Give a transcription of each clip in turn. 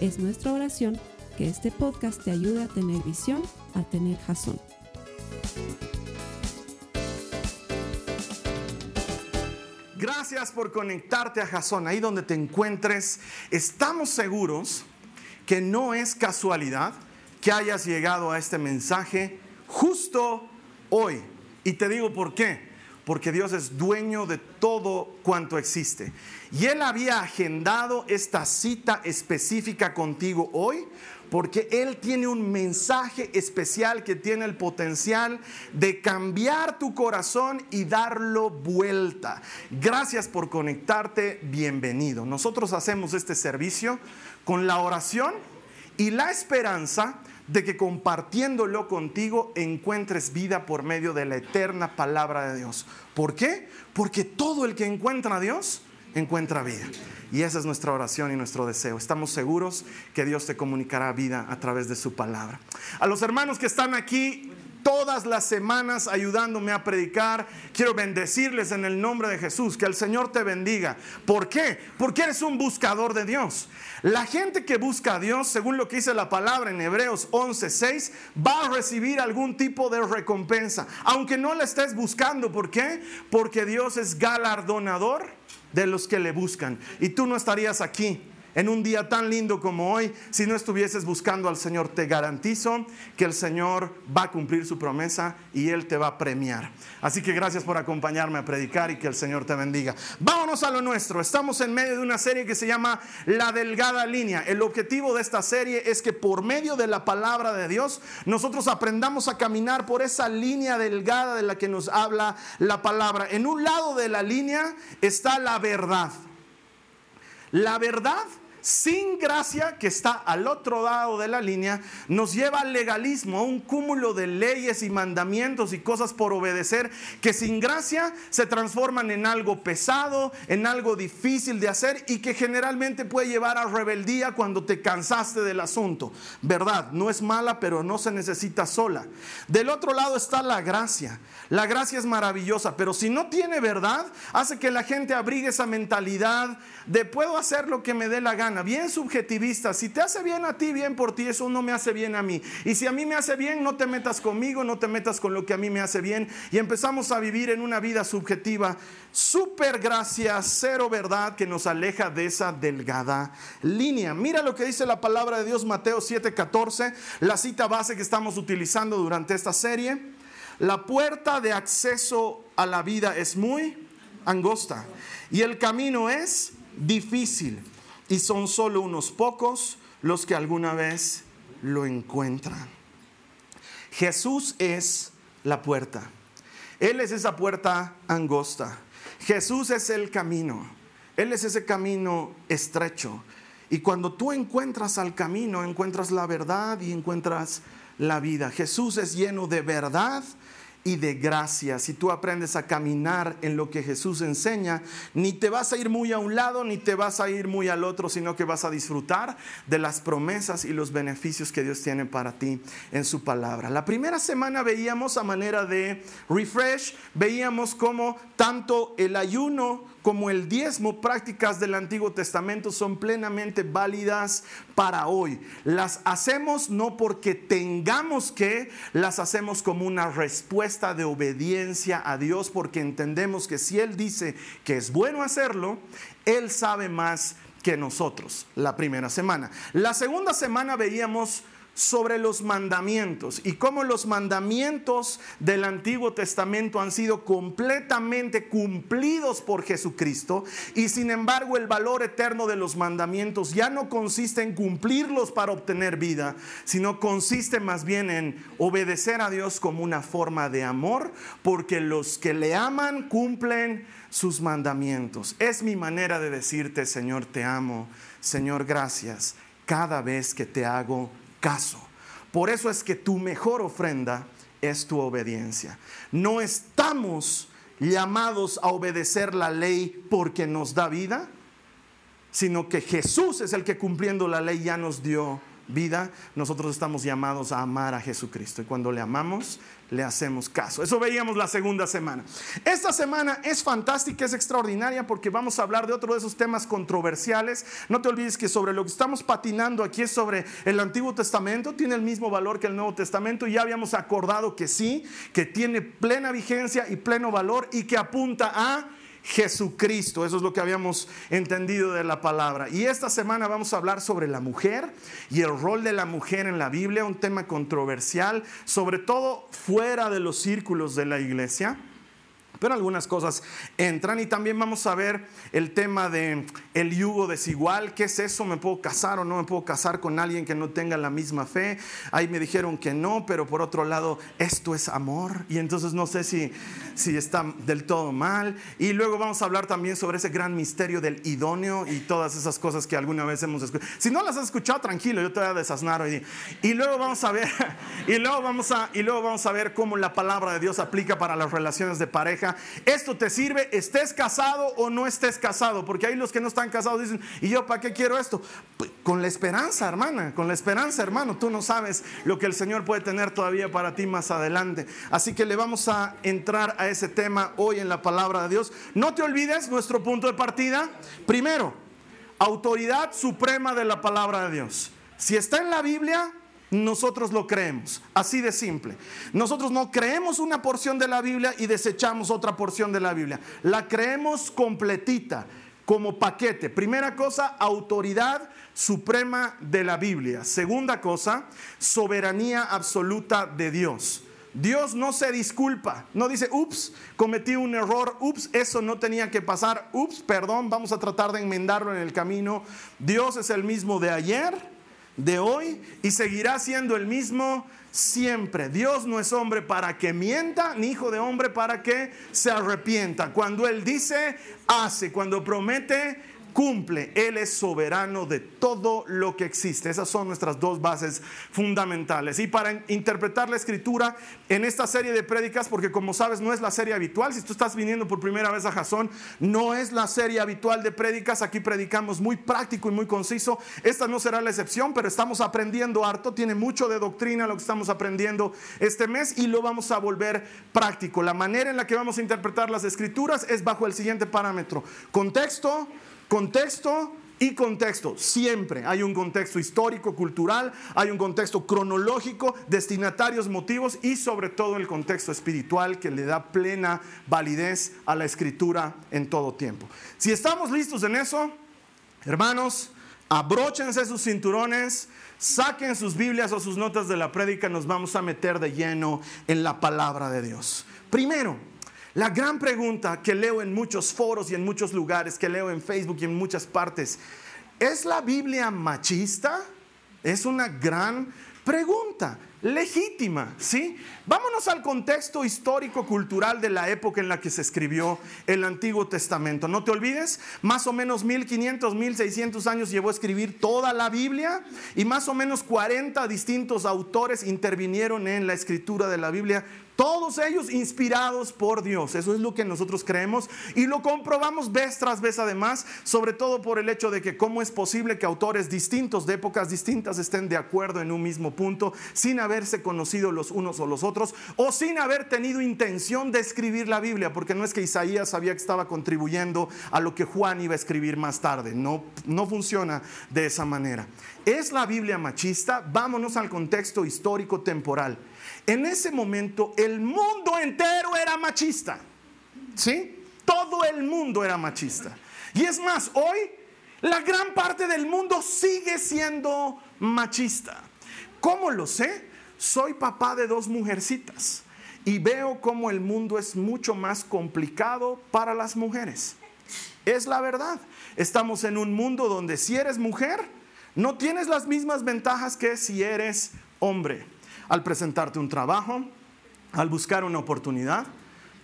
Es nuestra oración que este podcast te ayude a tener visión, a tener jazón. Gracias por conectarte a Jason, ahí donde te encuentres. Estamos seguros que no es casualidad que hayas llegado a este mensaje justo hoy. Y te digo por qué. Porque Dios es dueño de todo cuanto existe. Y Él había agendado esta cita específica contigo hoy porque Él tiene un mensaje especial que tiene el potencial de cambiar tu corazón y darlo vuelta. Gracias por conectarte, bienvenido. Nosotros hacemos este servicio con la oración y la esperanza de que compartiéndolo contigo encuentres vida por medio de la eterna palabra de Dios. ¿Por qué? Porque todo el que encuentra a Dios encuentra vida. Y esa es nuestra oración y nuestro deseo. Estamos seguros que Dios te comunicará vida a través de su palabra. A los hermanos que están aquí todas las semanas ayudándome a predicar. Quiero bendecirles en el nombre de Jesús. Que el Señor te bendiga. ¿Por qué? Porque eres un buscador de Dios. La gente que busca a Dios, según lo que dice la palabra en Hebreos 11:6, va a recibir algún tipo de recompensa. Aunque no la estés buscando. ¿Por qué? Porque Dios es galardonador de los que le buscan. Y tú no estarías aquí en un día tan lindo como hoy si no estuvieses buscando al Señor. Te garantizo que el Señor va a cumplir su promesa y Él te va a premiar. Así que gracias por acompañarme a predicar y que el Señor te bendiga. Vámonos a lo nuestro. Estamos en medio de una serie que se llama La Delgada Línea. El objetivo de esta serie es que por medio de la palabra de Dios nosotros aprendamos a caminar por esa línea delgada de la que nos habla la palabra. En un lado de la línea está la verdad. La verdad sin gracia, que está al otro lado de la línea, nos lleva al legalismo, a un cúmulo de leyes y mandamientos y cosas por obedecer que sin gracia se transforman en algo pesado, en algo difícil de hacer y que generalmente puede llevar a rebeldía cuando te cansaste del asunto. ¿Verdad? No es mala, pero no se necesita sola. Del otro lado está la gracia. La gracia es maravillosa, pero si no tiene verdad, hace que la gente abrigue esa mentalidad de puedo hacer lo que me dé la gana, bien subjetivista. Si te hace bien a ti, bien por ti, eso no me hace bien a mí. Y si a mí me hace bien, no te metas conmigo, no te metas con lo que a mí me hace bien. Y empezamos a vivir en una vida subjetiva, super gracia, cero verdad, que nos aleja de esa delgada línea. Mira lo que dice la palabra de Dios, Mateo 7:14, la cita base que estamos utilizando durante esta serie. La puerta de acceso a la vida es muy angosta y el camino es difícil y son solo unos pocos los que alguna vez lo encuentran. Jesús es la puerta. Él es esa puerta angosta. Jesús es el camino. Él es ese camino estrecho. Y cuando tú encuentras al camino, encuentras la verdad y encuentras la vida. Jesús es lleno de verdad y de gracia. Si tú aprendes a caminar en lo que Jesús enseña, ni te vas a ir muy a un lado, ni te vas a ir muy al otro, sino que vas a disfrutar de las promesas y los beneficios que Dios tiene para ti en su palabra. La primera semana veíamos a manera de refresh, veíamos cómo tanto el ayuno como el diezmo, prácticas del Antiguo Testamento son plenamente válidas para hoy. Las hacemos no porque tengamos que, las hacemos como una respuesta de obediencia a Dios, porque entendemos que si Él dice que es bueno hacerlo, Él sabe más que nosotros. La primera semana. La segunda semana veíamos sobre los mandamientos y cómo los mandamientos del Antiguo Testamento han sido completamente cumplidos por Jesucristo y sin embargo el valor eterno de los mandamientos ya no consiste en cumplirlos para obtener vida, sino consiste más bien en obedecer a Dios como una forma de amor, porque los que le aman cumplen sus mandamientos. Es mi manera de decirte, Señor, te amo, Señor, gracias cada vez que te hago caso. Por eso es que tu mejor ofrenda es tu obediencia. No estamos llamados a obedecer la ley porque nos da vida, sino que Jesús es el que cumpliendo la ley ya nos dio vida, nosotros estamos llamados a amar a Jesucristo. Y cuando le amamos, le hacemos caso. Eso veíamos la segunda semana. Esta semana es fantástica, es extraordinaria porque vamos a hablar de otro de esos temas controversiales. No te olvides que sobre lo que estamos patinando aquí es sobre el Antiguo Testamento. Tiene el mismo valor que el Nuevo Testamento. Y ya habíamos acordado que sí, que tiene plena vigencia y pleno valor y que apunta a Jesucristo. Eso es lo que habíamos entendido de la palabra. Y esta semana vamos a hablar sobre la mujer y el rol de la mujer en la Biblia, un tema controversial, sobre todo fuera de los círculos de la iglesia. Pero algunas cosas entran y también vamos a ver el tema de el yugo desigual, ¿qué es eso? ¿Me puedo casar o no me puedo casar con alguien que no tenga la misma fe? Ahí me dijeron que no, pero por otro lado, esto es amor y entonces no sé si, si está del todo mal. Y luego vamos a hablar también sobre ese gran misterio del idóneo y todas esas cosas que alguna vez hemos escuchado. Si no las has escuchado, tranquilo, yo te voy a desasnar hoy. Y luego vamos a ver, y luego vamos a, y luego vamos a ver cómo la palabra de Dios aplica para las relaciones de pareja esto te sirve, estés casado o no estés casado, porque hay los que no están casados dicen, ¿y yo para qué quiero esto? Pues, con la esperanza, hermana, con la esperanza, hermano, tú no sabes lo que el Señor puede tener todavía para ti más adelante. Así que le vamos a entrar a ese tema hoy en la palabra de Dios. No te olvides nuestro punto de partida. Primero, autoridad suprema de la palabra de Dios. Si está en la Biblia, nosotros lo creemos, así de simple. Nosotros no creemos una porción de la Biblia y desechamos otra porción de la Biblia. La creemos completita, como paquete. Primera cosa, autoridad suprema de la Biblia. Segunda cosa, soberanía absoluta de Dios. Dios no se disculpa, no dice, ups, cometí un error, ups, eso no tenía que pasar, ups, perdón, vamos a tratar de enmendarlo en el camino. Dios es el mismo de ayer, de hoy y seguirá siendo el mismo siempre. Dios no es hombre para que mienta, ni hijo de hombre para que se arrepienta. Cuando Él dice, hace. Cuando promete, cumple. Él es soberano de todo lo que existe. Esas son nuestras dos bases fundamentales. Y para interpretar la escritura en esta serie de prédicas, porque como sabes no es la serie habitual, si tú estás viniendo por primera vez a Jasón, no es la serie habitual de prédicas, aquí predicamos muy práctico y muy conciso. Esta no será la excepción, pero estamos aprendiendo harto, tiene mucho de doctrina lo que estamos aprendiendo este mes y lo vamos a volver práctico. La manera en la que vamos a interpretar las escrituras es bajo el siguiente parámetro. Contexto, Contexto y contexto. Siempre hay un contexto histórico, cultural, hay un contexto cronológico, destinatarios, motivos y sobre todo el contexto espiritual que le da plena validez a la escritura en todo tiempo. Si estamos listos en eso, hermanos, abróchense sus cinturones, saquen sus Biblias o sus notas de la prédica, nos vamos a meter de lleno en la palabra de Dios. Primero, la gran pregunta que leo en muchos foros y en muchos lugares, que leo en Facebook y en muchas partes, ¿es la Biblia machista? Es una gran pregunta, legítima, ¿sí? Vámonos al contexto histórico-cultural de la época en la que se escribió el Antiguo Testamento. No te olvides, más o menos 1500, 1600 años llevó a escribir toda la Biblia y más o menos 40 distintos autores intervinieron en la escritura de la Biblia todos ellos inspirados por Dios. Eso es lo que nosotros creemos y lo comprobamos vez tras vez además, sobre todo por el hecho de que cómo es posible que autores distintos de épocas distintas estén de acuerdo en un mismo punto sin haberse conocido los unos o los otros o sin haber tenido intención de escribir la Biblia, porque no es que Isaías sabía que estaba contribuyendo a lo que Juan iba a escribir más tarde. No, no funciona de esa manera. ¿Es la Biblia machista? Vámonos al contexto histórico temporal. En ese momento el mundo entero era machista. ¿Sí? Todo el mundo era machista. Y es más, hoy la gran parte del mundo sigue siendo machista. ¿Cómo lo sé? Soy papá de dos mujercitas y veo cómo el mundo es mucho más complicado para las mujeres. Es la verdad. Estamos en un mundo donde si eres mujer, no tienes las mismas ventajas que si eres hombre al presentarte un trabajo, al buscar una oportunidad.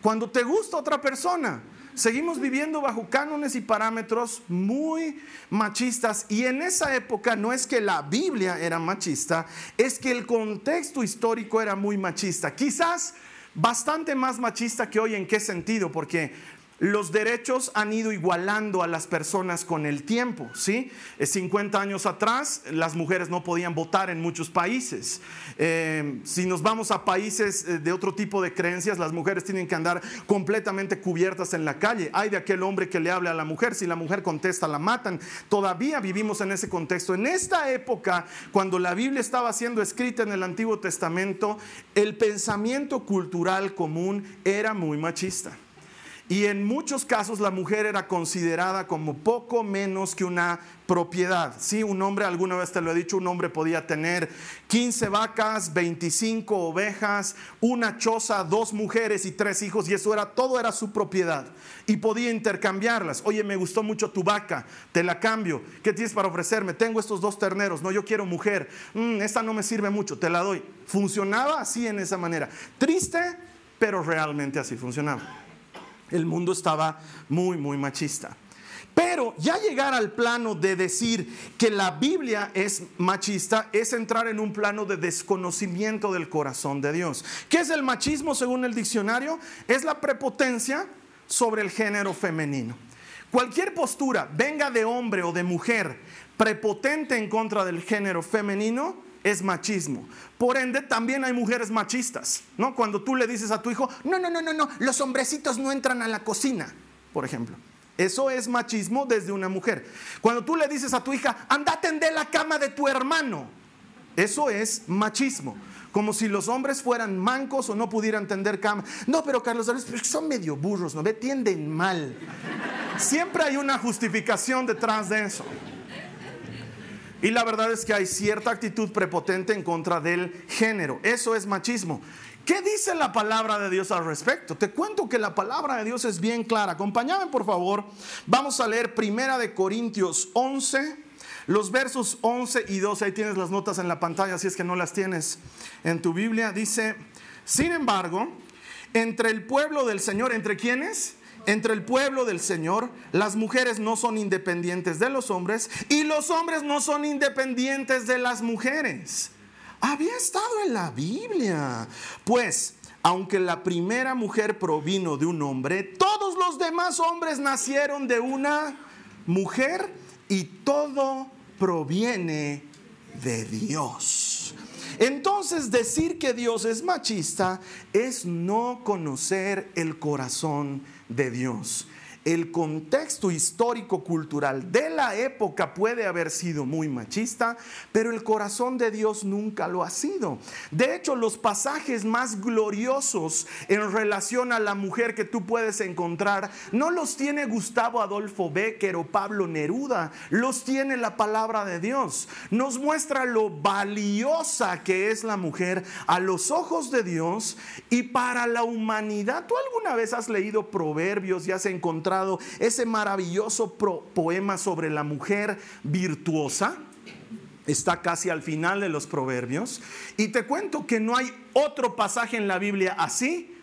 cuando te gusta otra persona. Seguimos viviendo bajo cánones y parámetros muy machistas y en esa época no es que la Biblia era machista, es que el contexto histórico era muy machista. Quizás bastante más machista que hoy en qué sentido, porque los derechos han ido igualando a las personas con el tiempo, ¿sí? 50 eh, años atrás las mujeres no podían votar en muchos países. Eh, si nos vamos a países eh, de otro tipo de creencias, las mujeres tienen que andar completamente cubiertas en la calle. Hay de aquel hombre que le hable a la mujer, si la mujer contesta la matan. Todavía vivimos en ese contexto. En esta época, cuando la Biblia estaba siendo escrita en el Antiguo Testamento, el pensamiento cultural común era muy machista. Y en muchos casos la mujer era considerada como poco menos que una propiedad. Sí, un hombre, alguna vez te lo he dicho, un hombre podía tener 15 vacas, 25 ovejas, una choza, dos mujeres y tres hijos y eso era todo era su propiedad y podía intercambiarlas. Oye, me gustó mucho tu vaca, te la cambio. ¿Qué tienes para ofrecerme? Tengo estos dos terneros. No, yo quiero mujer. Mm, esta no me sirve mucho, te la doy. Funcionaba así en esa manera. Triste, pero realmente así funcionaba el mundo estaba muy, muy machista. Pero ya llegar al plano de decir que la Biblia es machista es entrar en un plano de desconocimiento del corazón de Dios. ¿Qué es el machismo según el diccionario? Es la prepotencia sobre el género femenino. Cualquier postura, venga de hombre o de mujer, prepotente en contra del género femenino, es machismo. Por ende, también hay mujeres machistas, ¿no? Cuando tú le dices a tu hijo, no, no, no, no, no, los hombrecitos no entran a la cocina, por ejemplo. Eso es machismo desde una mujer. Cuando tú le dices a tu hija, anda a tender la cama de tu hermano, eso es machismo. Como si los hombres fueran mancos o no pudieran tender cama. No, pero Carlos, son medio burros, ¿no? Ve, tienden mal. Siempre hay una justificación detrás de eso. Y la verdad es que hay cierta actitud prepotente en contra del género. Eso es machismo. ¿Qué dice la palabra de Dios al respecto? Te cuento que la palabra de Dios es bien clara. Acompáñame por favor. Vamos a leer Primera de Corintios 11, los versos 11 y 12. Ahí tienes las notas en la pantalla, si es que no las tienes en tu Biblia. Dice, sin embargo, entre el pueblo del Señor, ¿entre quiénes? Entre el pueblo del Señor, las mujeres no son independientes de los hombres y los hombres no son independientes de las mujeres. Había estado en la Biblia. Pues, aunque la primera mujer provino de un hombre, todos los demás hombres nacieron de una mujer y todo proviene de Dios. Entonces decir que Dios es machista es no conocer el corazón de Dios el contexto histórico-cultural de la época puede haber sido muy machista, pero el corazón de Dios nunca lo ha sido. De hecho, los pasajes más gloriosos en relación a la mujer que tú puedes encontrar no los tiene Gustavo Adolfo Becker o Pablo Neruda, los tiene la palabra de Dios. Nos muestra lo valiosa que es la mujer a los ojos de Dios y para la humanidad. ¿Tú alguna vez has leído proverbios y has encontrado ese maravilloso poema sobre la mujer virtuosa. Está casi al final de los proverbios. Y te cuento que no hay otro pasaje en la Biblia así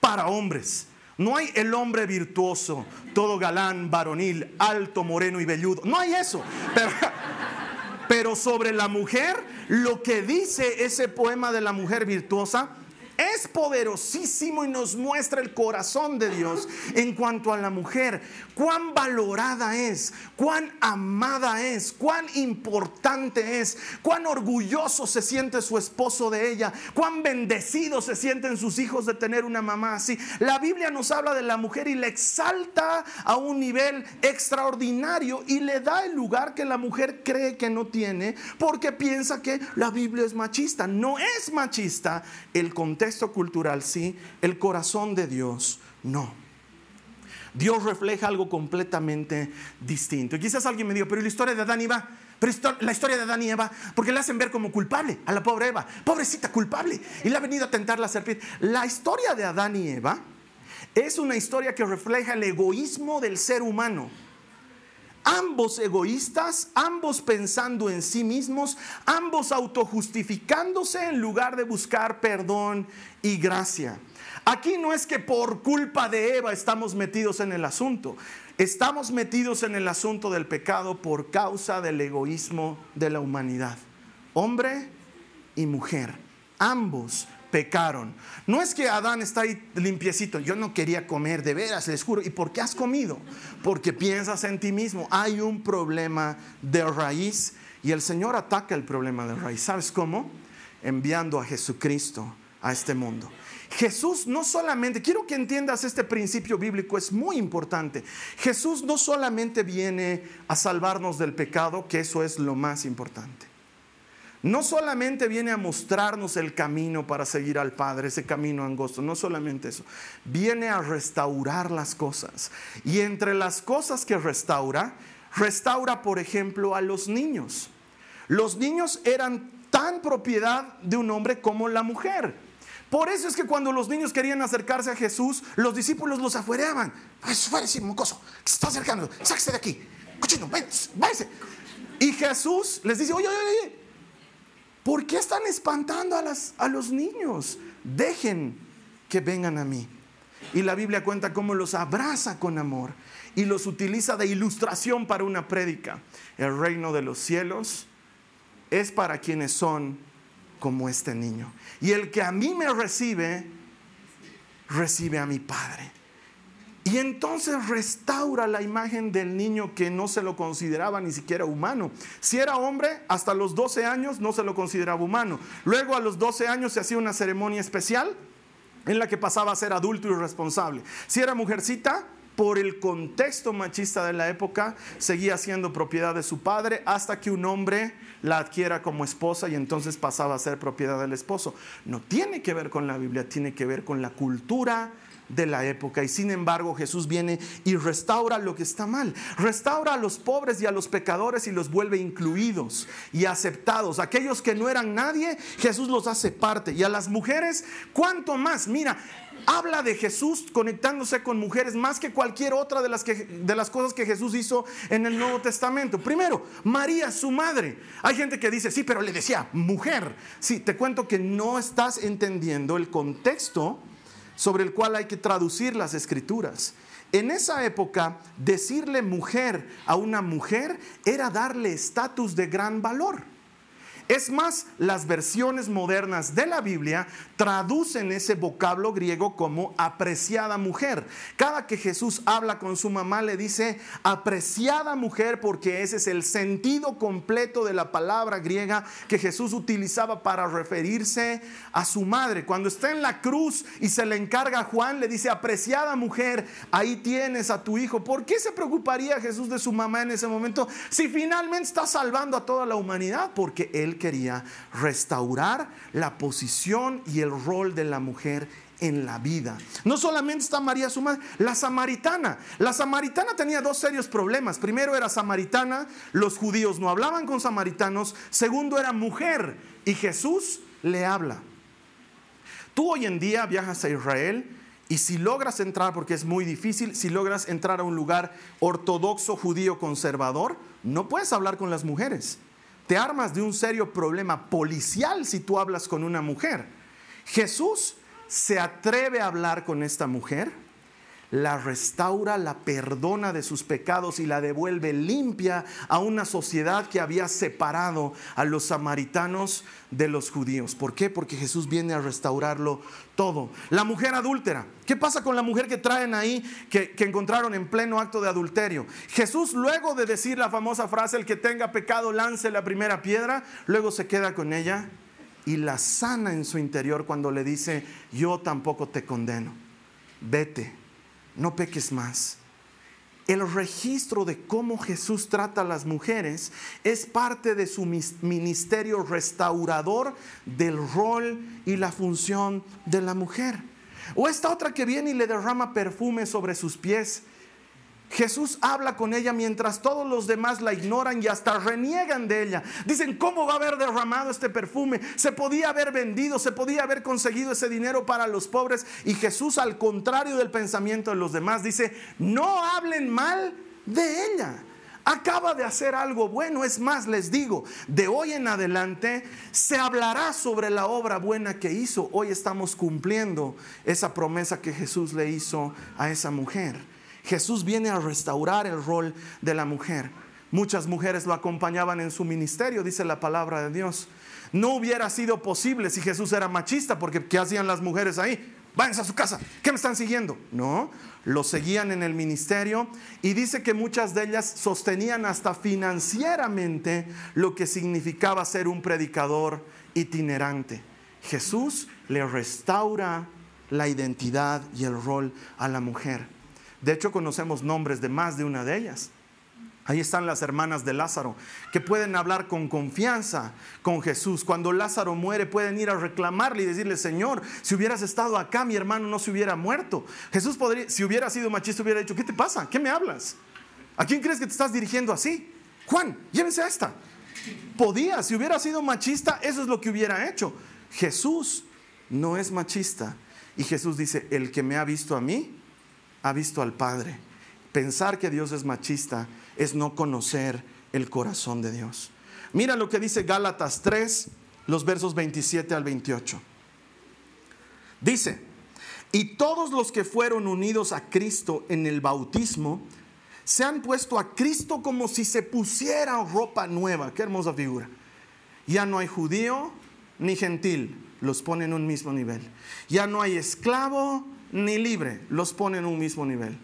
para hombres. No hay el hombre virtuoso, todo galán, varonil, alto, moreno y velludo. No hay eso. Pero, pero sobre la mujer, lo que dice ese poema de la mujer virtuosa es poderosísimo y nos muestra el corazón de Dios en cuanto a la mujer, cuán valorada es, cuán amada es, cuán importante es, cuán orgulloso se siente su esposo de ella, cuán bendecido se sienten sus hijos de tener una mamá así. La Biblia nos habla de la mujer y la exalta a un nivel extraordinario y le da el lugar que la mujer cree que no tiene porque piensa que la Biblia es machista. No es machista el contexto cultural sí, el corazón de Dios no. Dios refleja algo completamente distinto. Y quizás alguien me diga, pero la historia de Adán y Eva, pero la historia de Adán y Eva, porque le hacen ver como culpable a la pobre Eva, pobrecita culpable, y le ha venido a tentar la serpiente. La historia de Adán y Eva es una historia que refleja el egoísmo del ser humano ambos egoístas, ambos pensando en sí mismos, ambos autojustificándose en lugar de buscar perdón y gracia. Aquí no es que por culpa de Eva estamos metidos en el asunto. Estamos metidos en el asunto del pecado por causa del egoísmo de la humanidad. Hombre y mujer, ambos pecaron. No es que Adán está ahí limpiecito, yo no quería comer, de veras, les juro. ¿Y por qué has comido? Porque piensas en ti mismo. Hay un problema de raíz y el Señor ataca el problema de raíz. ¿Sabes cómo? Enviando a Jesucristo a este mundo. Jesús no solamente, quiero que entiendas este principio bíblico, es muy importante. Jesús no solamente viene a salvarnos del pecado, que eso es lo más importante. No solamente viene a mostrarnos el camino para seguir al Padre, ese camino angosto, no solamente eso, viene a restaurar las cosas. Y entre las cosas que restaura, restaura, por ejemplo, a los niños. Los niños eran tan propiedad de un hombre como la mujer. Por eso es que cuando los niños querían acercarse a Jesús, los discípulos los afuereaban. Fuérese, mocoso, se está acercando, sáquese de aquí. Cochino, váyase. Y Jesús les dice, oye, oye, oye, ¿por qué están espantando a, a los niños? Dejen que vengan a mí. Y la Biblia cuenta cómo los abraza con amor y los utiliza de ilustración para una prédica. El reino de los cielos es para quienes son como este niño. Y el que a mí me recibe, recibe a mi Padre. Y entonces restaura la imagen del niño que no se lo consideraba ni siquiera humano. Si era hombre, hasta los 12 años no se lo consideraba humano. Luego a los 12 años se hacía una ceremonia especial en la que pasaba a ser adulto y responsable. Si era mujercita, por el contexto machista de la época, seguía siendo propiedad de su padre hasta que un hombre la adquiera como esposa y entonces pasaba a ser propiedad del esposo. No tiene que ver con la Biblia, tiene que ver con la cultura de la época. Y sin embargo Jesús viene y restaura lo que está mal. Restaura a los pobres y a los pecadores y los vuelve incluidos y aceptados. Aquellos que no eran nadie, Jesús los hace parte. Y a las mujeres, ¿cuánto más? Mira, habla de Jesús conectándose con mujeres más que cualquier otra de las, de las cosas que Jesús hizo en el Nuevo Testamento. Primero, María, su madre. Hay gente que dice, sí, pero le decía mujer. Sí, te cuento que no estás entendiendo el contexto sobre el cual hay que traducir las escrituras. En esa época, decirle mujer a una mujer era darle estatus de gran valor. Es más, las versiones modernas de la Biblia traducen ese vocablo griego como apreciada mujer. Cada que Jesús habla con su mamá le dice apreciada mujer porque ese es el sentido completo de la palabra griega que Jesús utilizaba para referirse a su madre. Cuando está en la cruz y se le encarga a Juan, le dice apreciada mujer, ahí tienes a tu hijo. ¿Por qué se preocuparía Jesús de su mamá en ese momento si finalmente está salvando a toda la humanidad? Porque él quería restaurar la posición y el rol de la mujer en la vida. No solamente está María su madre, la samaritana. La samaritana tenía dos serios problemas. Primero era samaritana, los judíos no hablaban con samaritanos. Segundo era mujer y Jesús le habla. Tú hoy en día viajas a Israel y si logras entrar, porque es muy difícil, si logras entrar a un lugar ortodoxo judío conservador, no puedes hablar con las mujeres te armas de un serio problema policial si tú hablas con una mujer. Jesús se atreve a hablar con esta mujer la restaura, la perdona de sus pecados y la devuelve limpia a una sociedad que había separado a los samaritanos de los judíos. ¿Por qué? Porque Jesús viene a restaurarlo todo. La mujer adúltera. ¿Qué pasa con la mujer que traen ahí, que, encontraron en pleno acto de adulterio? Jesús, luego de decir la famosa frase, el que tenga pecado lance la primera piedra, luego se queda con ella y la sana en su interior cuando le dice, yo tampoco te condeno. Vete no peques más. El registro de cómo Jesús trata a las mujeres es parte de su ministerio restaurador del rol y la función de la mujer. O esta otra que viene y le derrama perfume sobre sus pies Jesús habla con ella mientras todos los demás la ignoran y hasta reniegan de ella. Dicen, ¿cómo va a haber derramado este perfume? Se podía haber vendido, se podía haber conseguido ese dinero para los pobres. Y Jesús, al contrario del pensamiento de los demás, dice, no hablen mal de ella. acaba de hacer algo bueno. Es más, les digo, de hoy en adelante se hablará sobre la obra buena que hizo. Hoy estamos cumpliendo esa promesa que Jesús le hizo a esa mujer. Jesús viene a restaurar el rol de la mujer. Muchas mujeres lo acompañaban en su ministerio, dice la palabra de Dios. No hubiera sido posible si Jesús era machista, porque ¿qué hacían las mujeres ahí? Váyanse a su casa, ¿qué me están siguiendo? No, lo seguían en el ministerio y dice que muchas de ellas sostenían hasta financieramente lo que significaba ser un predicador itinerante. Jesús le restaura la identidad y el rol a la mujer. De hecho, conocemos nombres de más de una de ellas. Ahí están las hermanas de Lázaro, que pueden hablar con confianza con Jesús. Cuando Lázaro muere, pueden ir a reclamarle y decirle, Señor, si hubieras estado acá, mi hermano no se hubiera muerto. Jesús podría, si hubiera sido machista, hubiera dicho, ¿qué te pasa? ¿Qué me hablas? ¿A quién crees que te estás dirigiendo así? Juan, llévense a esta. Podía, si hubiera sido machista, eso es lo que hubiera hecho. Jesús no es machista. Y Jesús dice, el que me ha visto a mí, ha visto al Padre. Pensar que Dios es machista es no conocer el corazón de Dios. Mira lo que dice Gálatas 3, los versos 27 al 28. Dice, y todos los que fueron unidos a Cristo en el bautismo, se han puesto a Cristo como si se pusiera ropa nueva. Qué hermosa figura. Ya no hay judío ni gentil, los pone en un mismo nivel. Ya no hay esclavo ni libre, los pone en un mismo nivel.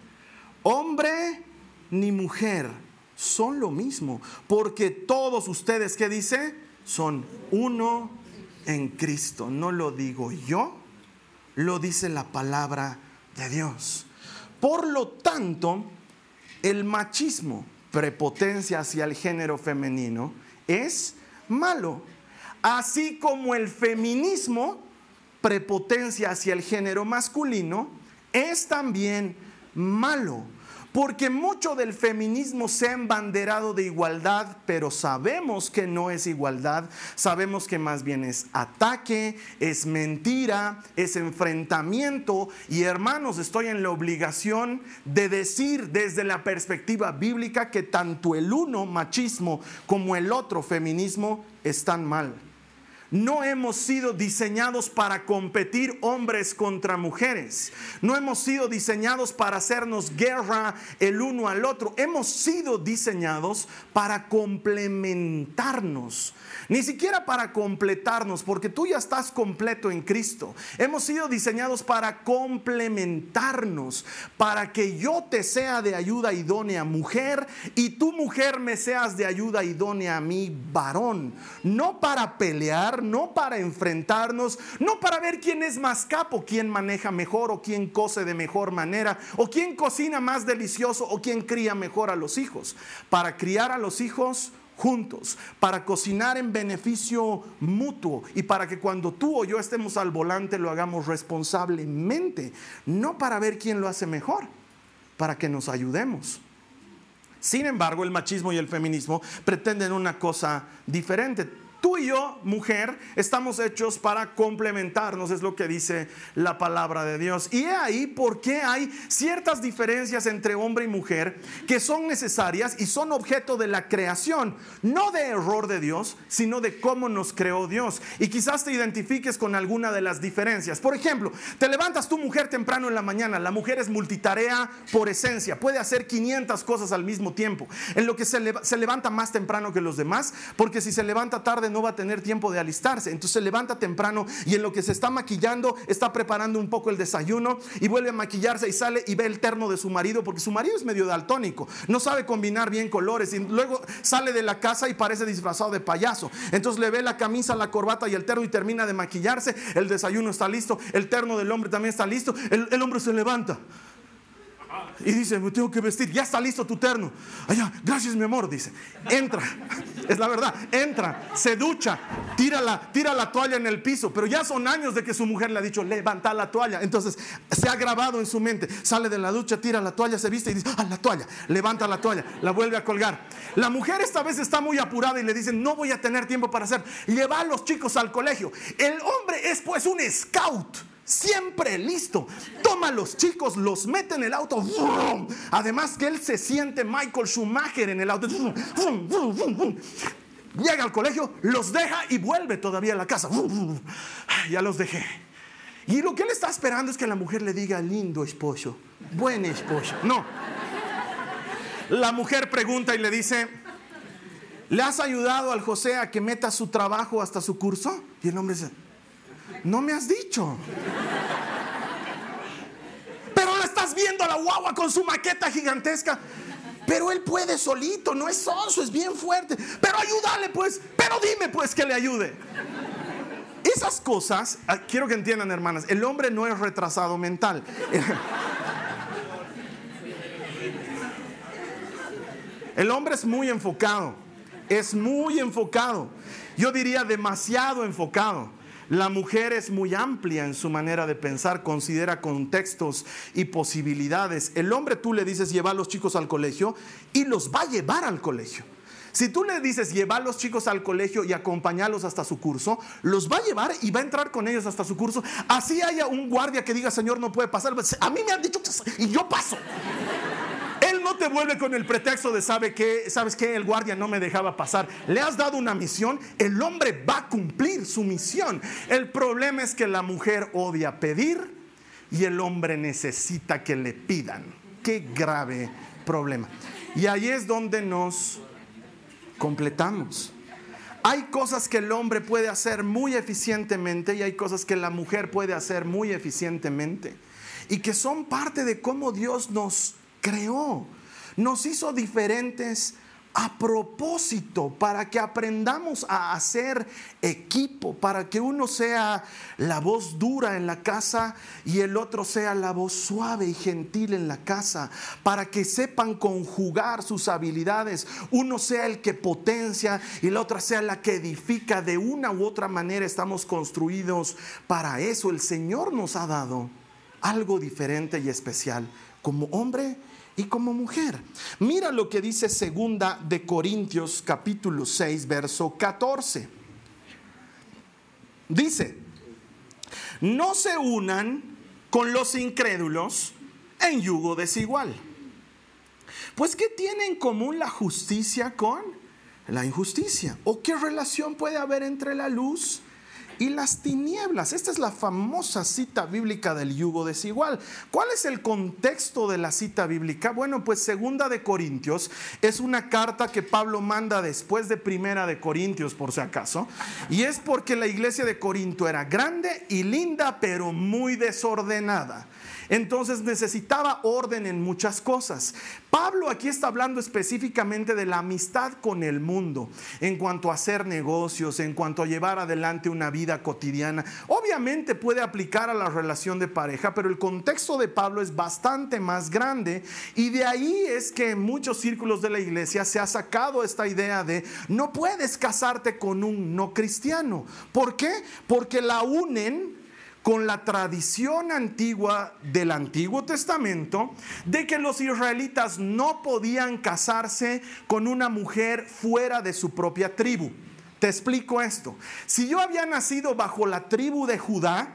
Hombre ni mujer son lo mismo, porque todos ustedes, ¿qué dice? Son uno en Cristo. No lo digo yo, lo dice la palabra de Dios. Por lo tanto, el machismo, prepotencia hacia el género femenino, es malo. Así como el feminismo, prepotencia hacia el género masculino, es también malo. Porque mucho del feminismo se ha embanderado de igualdad, pero sabemos que no es igualdad, sabemos que más bien es ataque, es mentira, es enfrentamiento. Y hermanos, estoy en la obligación de decir desde la perspectiva bíblica que tanto el uno, machismo, como el otro, feminismo, están mal. No hemos sido diseñados para competir hombres contra mujeres. No hemos sido diseñados para hacernos guerra el uno al otro. Hemos sido diseñados para complementarnos. Ni siquiera para completarnos, porque tú ya estás completo en Cristo. Hemos sido diseñados para complementarnos, para que yo te sea de ayuda idónea mujer y tu mujer me seas de ayuda idónea a mí varón. No para pelear, no para enfrentarnos, no para ver quién es más capo, quién maneja mejor o quién cose de mejor manera, o quién cocina más delicioso o quién cría mejor a los hijos. Para criar a los hijos juntos, para cocinar en beneficio mutuo y para que cuando tú o yo estemos al volante lo hagamos responsablemente, no para ver quién lo hace mejor, para que nos ayudemos. Sin embargo, el machismo y el feminismo pretenden una cosa diferente Tú y yo, mujer, estamos hechos para complementarnos, es lo que dice la palabra de Dios. Y he ahí por qué hay ciertas diferencias entre hombre y mujer que son necesarias y son objeto de la creación, no de error de Dios, sino de cómo nos creó Dios. Y quizás te identifiques con alguna de las diferencias. Por ejemplo, te levantas tu mujer temprano en la mañana, la mujer es multitarea por esencia, puede hacer 500 cosas al mismo tiempo, en lo que se, se levanta más temprano que los demás, porque si se levanta tarde, no va a tener tiempo de alistarse. Entonces se levanta temprano y en lo que se está maquillando está preparando un poco el desayuno y vuelve a maquillarse y sale y ve el terno de su marido porque su marido es medio daltónico, no sabe combinar bien colores y luego sale de la casa y parece disfrazado de payaso. Entonces le ve la camisa, la corbata y el terno y termina de maquillarse, el desayuno está listo, el terno del hombre también está listo, el, el hombre se levanta. Y dice, me tengo que vestir, ya está listo tu terno. Allá, gracias mi amor, dice. Entra, es la verdad, entra, se ducha, tira la, tira la toalla en el piso. Pero ya son años de que su mujer le ha dicho, levanta la toalla. Entonces se ha grabado en su mente, sale de la ducha, tira la toalla, se viste y dice, ah, la toalla, levanta la toalla, la vuelve a colgar. La mujer esta vez está muy apurada y le dicen, no voy a tener tiempo para hacer, lleva a los chicos al colegio. El hombre es pues un scout Siempre listo. Toma los chicos, los mete en el auto. Además que él se siente Michael Schumacher en el auto. Llega al colegio, los deja y vuelve todavía a la casa. Ya los dejé. Y lo que él está esperando es que la mujer le diga lindo esposo, buen esposo. No. La mujer pregunta y le dice, ¿le has ayudado al José a que meta su trabajo hasta su curso? Y el hombre dice, no me has dicho. Pero la estás viendo a la guagua con su maqueta gigantesca. Pero él puede solito, no es sonso, es bien fuerte. Pero ayúdale pues, pero dime pues que le ayude. Esas cosas, ah, quiero que entiendan hermanas, el hombre no es retrasado mental. El hombre es muy enfocado, es muy enfocado. Yo diría demasiado enfocado. La mujer es muy amplia en su manera de pensar, considera contextos y posibilidades. El hombre tú le dices lleva a los chicos al colegio y los va a llevar al colegio. Si tú le dices llevar a los chicos al colegio y acompañarlos hasta su curso, los va a llevar y va a entrar con ellos hasta su curso. Así haya un guardia que diga, Señor, no puede pasar. A mí me han dicho y yo paso no te vuelve con el pretexto de, ¿sabe qué? ¿Sabes qué? El guardia no me dejaba pasar. Le has dado una misión, el hombre va a cumplir su misión. El problema es que la mujer odia pedir y el hombre necesita que le pidan. Qué grave problema. Y ahí es donde nos completamos. Hay cosas que el hombre puede hacer muy eficientemente y hay cosas que la mujer puede hacer muy eficientemente y que son parte de cómo Dios nos creó. Nos hizo diferentes a propósito, para que aprendamos a hacer equipo, para que uno sea la voz dura en la casa y el otro sea la voz suave y gentil en la casa, para que sepan conjugar sus habilidades, uno sea el que potencia y la otra sea la que edifica, de una u otra manera estamos construidos para eso, el Señor nos ha dado algo diferente y especial. Como hombre y como mujer. Mira lo que dice segunda de Corintios capítulo 6 verso 14. Dice, no se unan con los incrédulos en yugo desigual. Pues ¿qué tiene en común la justicia con la injusticia? ¿O qué relación puede haber entre la luz y las tinieblas. Esta es la famosa cita bíblica del yugo desigual. ¿Cuál es el contexto de la cita bíblica? Bueno, pues segunda de Corintios es una carta que Pablo manda después de primera de Corintios, por si acaso. Y es porque la iglesia de Corinto era grande y linda, pero muy desordenada. Entonces necesitaba orden en muchas cosas. Pablo aquí está hablando específicamente de la amistad con el mundo, en cuanto a hacer negocios, en cuanto a llevar adelante una vida cotidiana. Obviamente puede aplicar a la relación de pareja, pero el contexto de Pablo es bastante más grande y de ahí es que en muchos círculos de la iglesia se ha sacado esta idea de no puedes casarte con un no cristiano. ¿Por qué? Porque la unen con la tradición antigua del Antiguo Testamento de que los israelitas no podían casarse con una mujer fuera de su propia tribu. Te explico esto. Si yo había nacido bajo la tribu de Judá,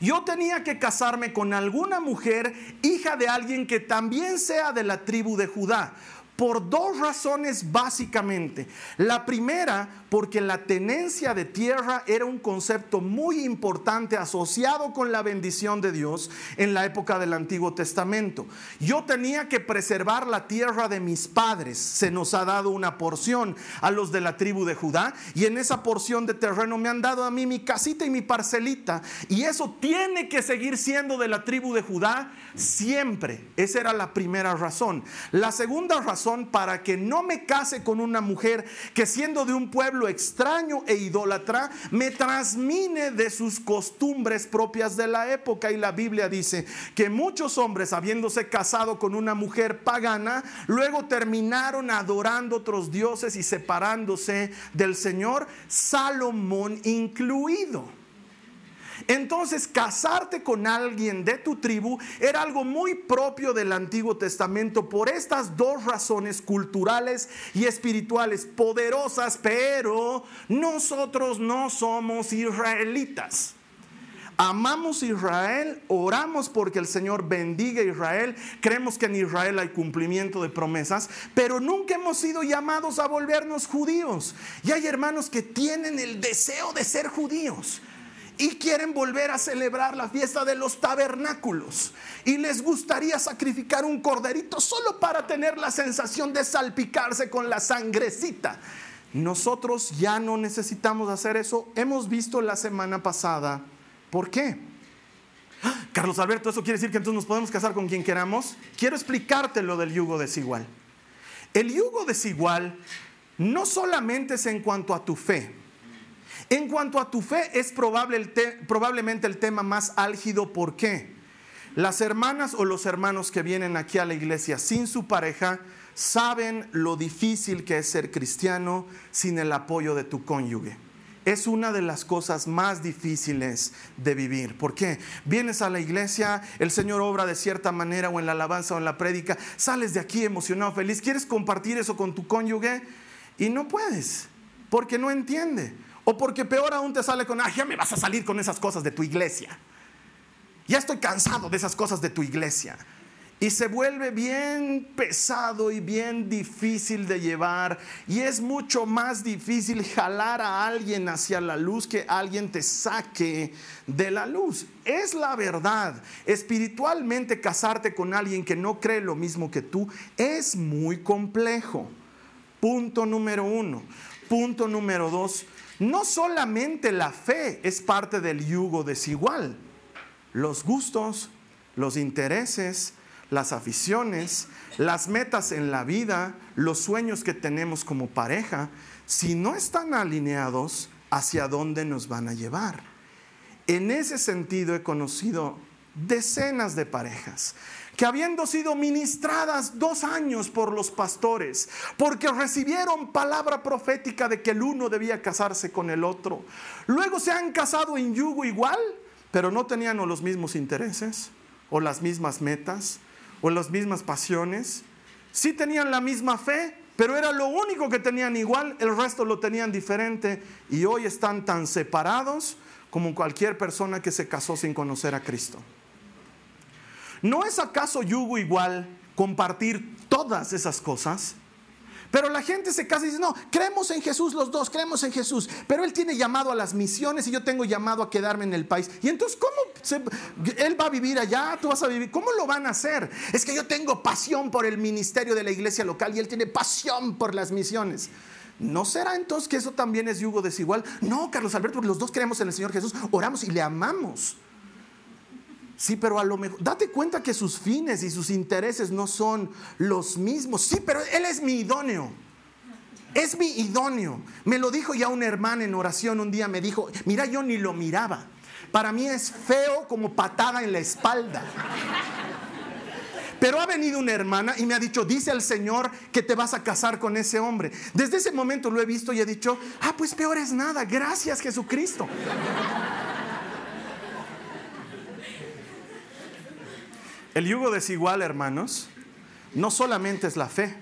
yo tenía que casarme con alguna mujer hija de alguien que también sea de la tribu de Judá por dos razones básicamente. La primera, porque la tenencia de tierra era un concepto muy importante asociado con la bendición de Dios en la época del Antiguo Testamento. Yo tenía que preservar la tierra de mis padres. Se nos ha dado una porción a los de la tribu de Judá y en esa porción de terreno me han dado a mí mi casita y mi parcelita y eso tiene que seguir siendo de la tribu de Judá siempre. Esa era la primera razón. La segunda razón para que no me case con una mujer que siendo de un pueblo extraño e idólatra, me transmine de sus costumbres propias de la época. Y la Biblia dice que muchos hombres, habiéndose casado con una mujer pagana, luego terminaron adorando otros dioses y separándose del Señor, Salomón incluido. Entonces, casarte con alguien de tu tribu era algo muy propio del Antiguo Testamento por estas dos razones culturales y espirituales poderosas, pero nosotros no somos israelitas. Amamos Israel, oramos porque el Señor bendiga a Israel, creemos que en Israel hay cumplimiento de promesas, pero nunca hemos sido llamados a volvernos judíos. Y hay hermanos que tienen el deseo de ser judíos y quieren volver a celebrar la fiesta de los tabernáculos y les gustaría sacrificar un corderito solo para tener la sensación de salpicarse con la sangrecita. Nosotros ya no necesitamos hacer eso. Hemos visto la semana pasada ¿Por qué? Carlos Alberto, ¿eso quiere decir que entonces nos podemos casar con quien queramos? Quiero explicarte lo del yugo desigual. El yugo desigual no solamente es en cuanto a tu fe. En cuanto a tu fe es probable el probablemente el tema más álgido. ¿Por qué? Las hermanas o los hermanos que vienen aquí a la iglesia sin su pareja saben lo difícil que es ser cristiano sin el apoyo de tu cónyuge es una de las cosas más difíciles de vivir. ¿Por qué? Vienes a la iglesia, el Señor obra de cierta manera o en la alabanza o en la prédica, sales de aquí emocionado, feliz, quieres compartir eso con tu cónyuge y no puedes, porque no entiende. O porque peor aún te sale con, ah, ya me vas a salir con esas cosas de tu iglesia. Ya estoy cansado de esas cosas de tu iglesia. Y se vuelve bien pesado y bien difícil de llevar. Y es mucho más difícil jalar a alguien hacia la luz que alguien te saque de la luz. Es la verdad. Espiritualmente casarte con alguien que no cree lo mismo que tú es muy complejo. Punto número uno. Punto número dos. No solamente la fe es parte del yugo desigual. Los gustos, los intereses, las aficiones, las metas en la vida, los sueños que tenemos como pareja, si no están alineados, ¿hacia dónde nos van a llevar? En ese sentido he conocido decenas de parejas que habiendo sido ministradas dos años por los pastores, porque recibieron palabra profética de que el uno debía casarse con el otro, luego se han casado en yugo igual, pero no tenían los mismos intereses o las mismas metas o las mismas pasiones. Sí tenían la misma fe, pero era lo único que tenían igual, el resto lo tenían diferente y hoy están tan separados como cualquier persona que se casó sin conocer a Cristo. ¿No es acaso yugo igual compartir todas esas cosas? Pero la gente se casa y dice, no, creemos en Jesús los dos, creemos en Jesús, pero Él tiene llamado a las misiones y yo tengo llamado a quedarme en el país. Y entonces, ¿cómo Él va a vivir allá? ¿Tú vas a vivir? ¿Cómo lo van a hacer? Es que yo tengo pasión por el ministerio de la iglesia local y Él tiene pasión por las misiones. ¿No será entonces que eso también es yugo desigual? No, Carlos Alberto, porque los dos creemos en el Señor Jesús, oramos y le amamos. Sí, pero a lo mejor, date cuenta que sus fines y sus intereses no son los mismos. Sí, pero Él es mi idóneo. Es mi idóneo. Me lo dijo ya una hermana en oración un día, me dijo, mira, yo ni lo miraba. Para mí es feo como patada en la espalda. Pero ha venido una hermana y me ha dicho, dice el Señor que te vas a casar con ese hombre. Desde ese momento lo he visto y he dicho, ah, pues peor es nada, gracias Jesucristo. El yugo desigual, hermanos, no solamente es la fe.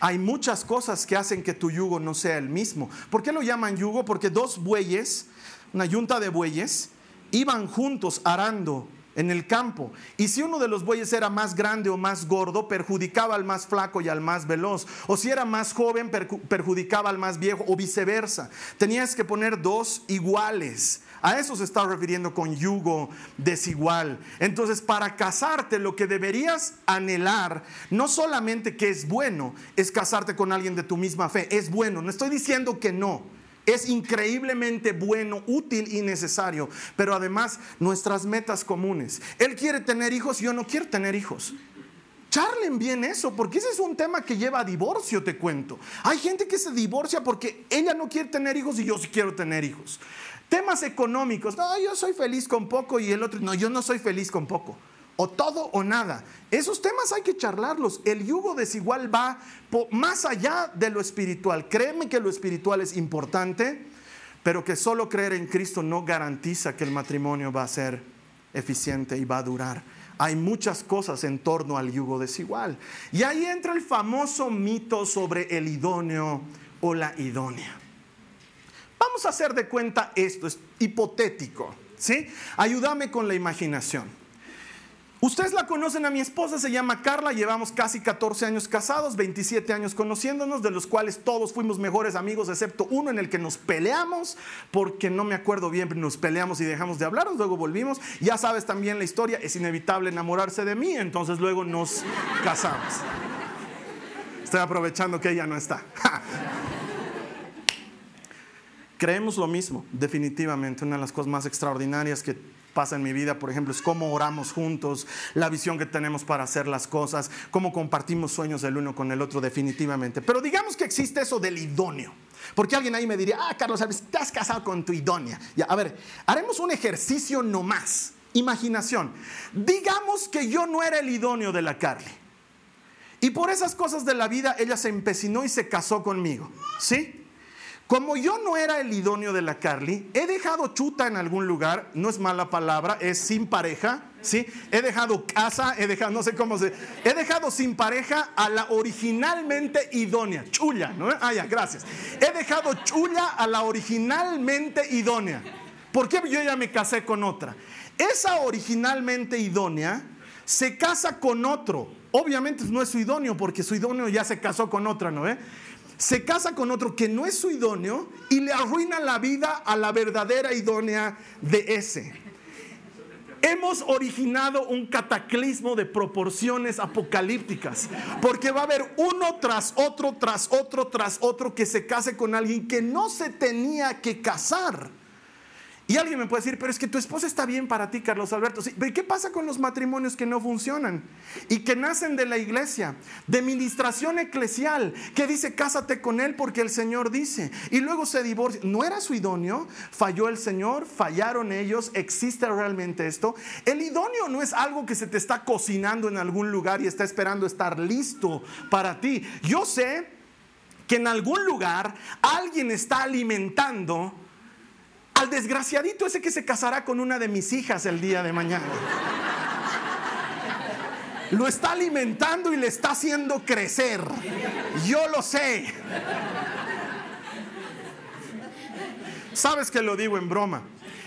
Hay muchas cosas que hacen que tu yugo no sea el mismo. ¿Por qué lo llaman yugo? Porque dos bueyes, una yunta de bueyes, iban juntos arando en el campo. Y si uno de los bueyes era más grande o más gordo, perjudicaba al más flaco y al más veloz. O si era más joven, perjudicaba al más viejo o viceversa. Tenías que poner dos iguales. A eso se está refiriendo con yugo desigual. Entonces, para casarte, lo que deberías anhelar, no solamente que es bueno, es casarte con alguien de tu misma fe. Es bueno, no estoy diciendo que no. Es increíblemente bueno, útil y necesario. Pero además, nuestras metas comunes. Él quiere tener hijos, yo no quiero tener hijos. Charlen bien eso, porque ese es un tema que lleva a divorcio, te cuento. Hay gente que se divorcia porque ella no quiere tener hijos y yo sí quiero tener hijos. Temas económicos, no, yo soy feliz con poco y el otro, no, yo no soy feliz con poco. O todo o nada. Esos temas hay que charlarlos. El yugo desigual va más allá de lo espiritual. Créeme que lo espiritual es importante, pero que solo creer en Cristo no garantiza que el matrimonio va a ser eficiente y va a durar. Hay muchas cosas en torno al yugo desigual. Y ahí entra el famoso mito sobre el idóneo o la idónea. Vamos a hacer de cuenta esto, es hipotético. ¿sí? Ayúdame con la imaginación. Ustedes la conocen a mi esposa, se llama Carla, llevamos casi 14 años casados, 27 años conociéndonos, de los cuales todos fuimos mejores amigos, excepto uno en el que nos peleamos, porque no me acuerdo bien, nos peleamos y dejamos de hablar, luego volvimos. Ya sabes también la historia, es inevitable enamorarse de mí, entonces luego nos casamos. Estoy aprovechando que ella no está. Creemos lo mismo, definitivamente, una de las cosas más extraordinarias que pasa en mi vida, por ejemplo, es cómo oramos juntos, la visión que tenemos para hacer las cosas, cómo compartimos sueños el uno con el otro definitivamente. Pero digamos que existe eso del idóneo. Porque alguien ahí me diría, ah, Carlos te has casado con tu idónea. Ya, a ver, haremos un ejercicio nomás. Imaginación. Digamos que yo no era el idóneo de la Carly. Y por esas cosas de la vida ella se empecinó y se casó conmigo. ¿Sí? Como yo no era el idóneo de la Carly, he dejado chuta en algún lugar, no es mala palabra, es sin pareja, ¿sí? He dejado casa, he dejado, no sé cómo se, he dejado sin pareja a la originalmente idónea, chulla, ¿no? Ah, ya, gracias. He dejado chulla a la originalmente idónea. ¿Por qué yo ya me casé con otra? Esa originalmente idónea se casa con otro. Obviamente no es su idóneo porque su idóneo ya se casó con otra, ¿no? Eh? Se casa con otro que no es su idóneo y le arruina la vida a la verdadera idónea de ese. Hemos originado un cataclismo de proporciones apocalípticas, porque va a haber uno tras otro, tras otro, tras otro que se case con alguien que no se tenía que casar. Y alguien me puede decir, pero es que tu esposa está bien para ti, Carlos Alberto. Sí, ¿Qué pasa con los matrimonios que no funcionan y que nacen de la iglesia, de ministración eclesial, que dice, cásate con él porque el Señor dice, y luego se divorcia? ¿No era su idóneo? ¿Falló el Señor? ¿Fallaron ellos? ¿Existe realmente esto? El idóneo no es algo que se te está cocinando en algún lugar y está esperando estar listo para ti. Yo sé que en algún lugar alguien está alimentando al desgraciadito ese que se casará con una de mis hijas el día de mañana. Lo está alimentando y le está haciendo crecer. Yo lo sé. Sabes que lo digo en broma.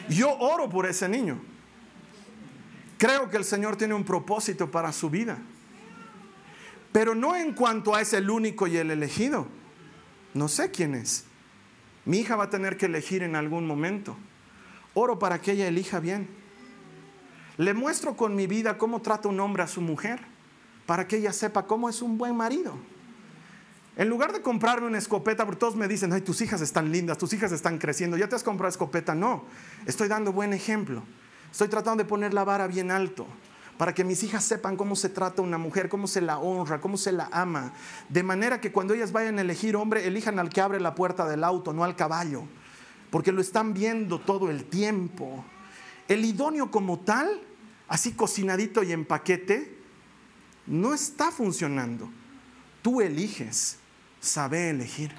Yo oro por ese niño. Creo que el Señor tiene un propósito para su vida. Pero no en cuanto a ese el único y el elegido. No sé quién es. Mi hija va a tener que elegir en algún momento. Oro para que ella elija bien. Le muestro con mi vida cómo trata un hombre a su mujer, para que ella sepa cómo es un buen marido. En lugar de comprarme una escopeta, porque todos me dicen, ay, tus hijas están lindas, tus hijas están creciendo, ya te has comprado escopeta. No, estoy dando buen ejemplo. Estoy tratando de poner la vara bien alto para que mis hijas sepan cómo se trata una mujer, cómo se la honra, cómo se la ama. De manera que cuando ellas vayan a elegir hombre, elijan al que abre la puerta del auto, no al caballo, porque lo están viendo todo el tiempo. El idóneo como tal, así cocinadito y en paquete, no está funcionando. Tú eliges, sabe elegir,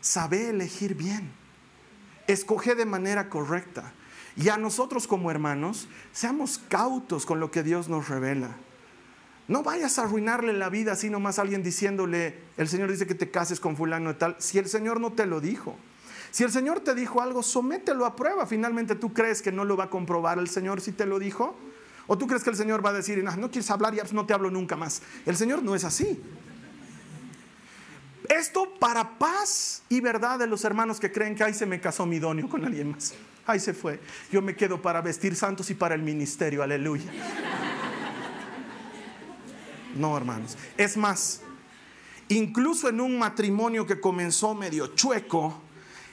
sabe elegir bien, escoge de manera correcta. Y a nosotros como hermanos, seamos cautos con lo que Dios nos revela. No vayas a arruinarle la vida así nomás a alguien diciéndole, el Señor dice que te cases con fulano y tal, si el Señor no te lo dijo. Si el Señor te dijo algo, somételo a prueba. Finalmente tú crees que no lo va a comprobar el Señor si te lo dijo. O tú crees que el Señor va a decir, no, quieres hablar y no te hablo nunca más. El Señor no es así. Esto para paz y verdad de los hermanos que creen que ahí se me casó mi idóneo con alguien más. Ahí se fue. Yo me quedo para vestir santos y para el ministerio. Aleluya. No, hermanos. Es más, incluso en un matrimonio que comenzó medio chueco,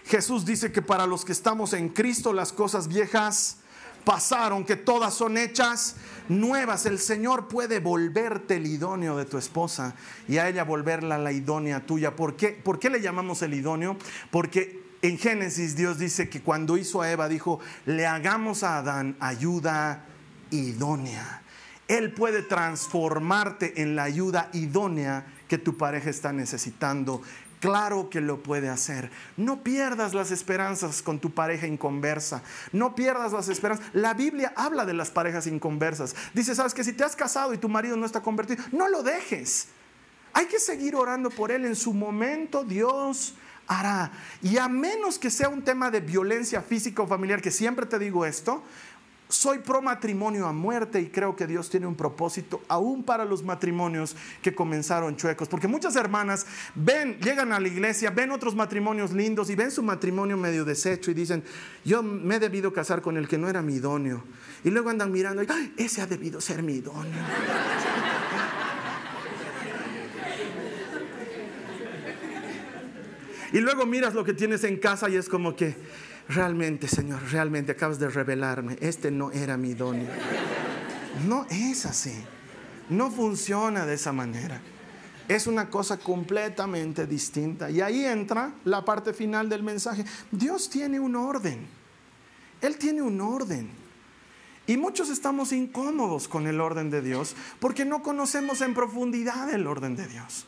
Jesús dice que para los que estamos en Cristo las cosas viejas pasaron, que todas son hechas nuevas. El Señor puede volverte el idóneo de tu esposa y a ella volverla la idónea tuya. ¿Por qué, ¿Por qué le llamamos el idóneo? Porque en Génesis Dios dice que cuando hizo a Eva dijo, le hagamos a Adán ayuda idónea. Él puede transformarte en la ayuda idónea que tu pareja está necesitando. Claro que lo puede hacer. No pierdas las esperanzas con tu pareja inconversa. No pierdas las esperanzas. La Biblia habla de las parejas inconversas. Dice, sabes que si te has casado y tu marido no está convertido, no lo dejes. Hay que seguir orando por él. En su momento Dios Y a menos que sea un tema de violencia física o familiar, que siempre te digo esto, soy pro matrimonio a muerte y creo que Dios tiene un propósito aún para los matrimonios que comenzaron chuecos. Porque muchas hermanas ven, llegan a la iglesia, ven otros matrimonios lindos y ven su matrimonio medio deshecho y dicen, yo me he debido casar con el que no era mi idóneo. Y luego andan mirando, y, ese ha debido ser mi idóneo. Y luego miras lo que tienes en casa y es como que realmente, Señor, realmente acabas de revelarme, este no era mi idóneo. No es así. No funciona de esa manera. Es una cosa completamente distinta. Y ahí entra la parte final del mensaje. Dios tiene un orden. Él tiene un orden. Y muchos estamos incómodos con el orden de Dios porque no conocemos en profundidad el orden de Dios.